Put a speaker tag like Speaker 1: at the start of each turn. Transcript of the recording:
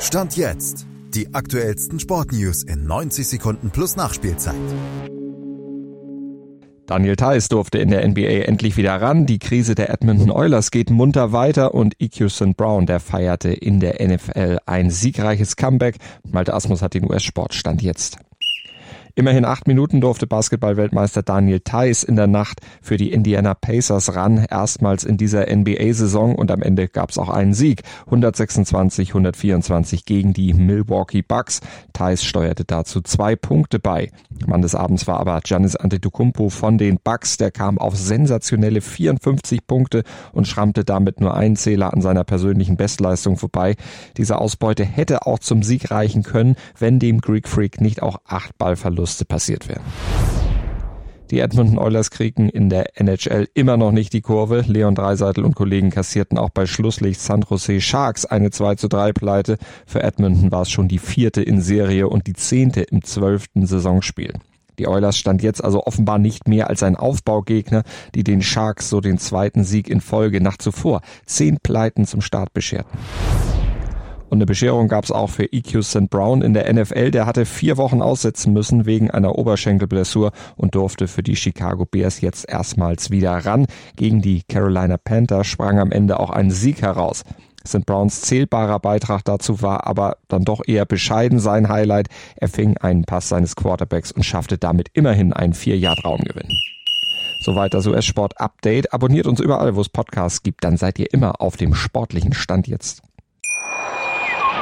Speaker 1: Stand jetzt. Die aktuellsten Sportnews in 90 Sekunden plus Nachspielzeit.
Speaker 2: Daniel Theiss durfte in der NBA endlich wieder ran. Die Krise der Edmonton Oilers geht munter weiter und EQ St. Brown, der feierte in der NFL ein siegreiches Comeback. Malte Asmus hat den US-Sportstand jetzt. Immerhin acht Minuten durfte Basketballweltmeister Daniel Theiss in der Nacht für die Indiana Pacers ran, erstmals in dieser NBA-Saison und am Ende gab es auch einen Sieg. 126, 124 gegen die Milwaukee Bucks. Theiss steuerte dazu zwei Punkte bei. Mann des Abends war aber Giannis Antetokounmpo von den Bucks. Der kam auf sensationelle 54 Punkte und schrammte damit nur einen Zähler an seiner persönlichen Bestleistung vorbei. Diese Ausbeute hätte auch zum Sieg reichen können, wenn dem Greek Freak nicht auch acht Ballverluste Verluste passiert wären. Die Edmonton Oilers kriegen in der NHL immer noch nicht die Kurve. Leon Dreiseitel und Kollegen kassierten auch bei Schlusslicht San Jose Sharks eine 2 zu 3 Pleite. Für Edmonton war es schon die vierte in Serie und die zehnte im zwölften Saisonspiel. Die Oilers stand jetzt also offenbar nicht mehr als ein Aufbaugegner, die den Sharks so den zweiten Sieg in Folge nach zuvor zehn Pleiten zum Start bescherten. Und eine Bescherung gab es auch für EQ St. Brown in der NFL. Der hatte vier Wochen aussetzen müssen wegen einer Oberschenkelblessur und durfte für die Chicago Bears jetzt erstmals wieder ran. Gegen die Carolina Panthers sprang am Ende auch ein Sieg heraus. St. Browns zählbarer Beitrag dazu war aber dann doch eher bescheiden sein Highlight. Er fing einen Pass seines Quarterbacks und schaffte damit immerhin einen 4-Yard-Raumgewinn. Soweit das US-Sport-Update. Abonniert uns überall, wo es Podcasts gibt, dann seid ihr immer auf dem sportlichen Stand jetzt.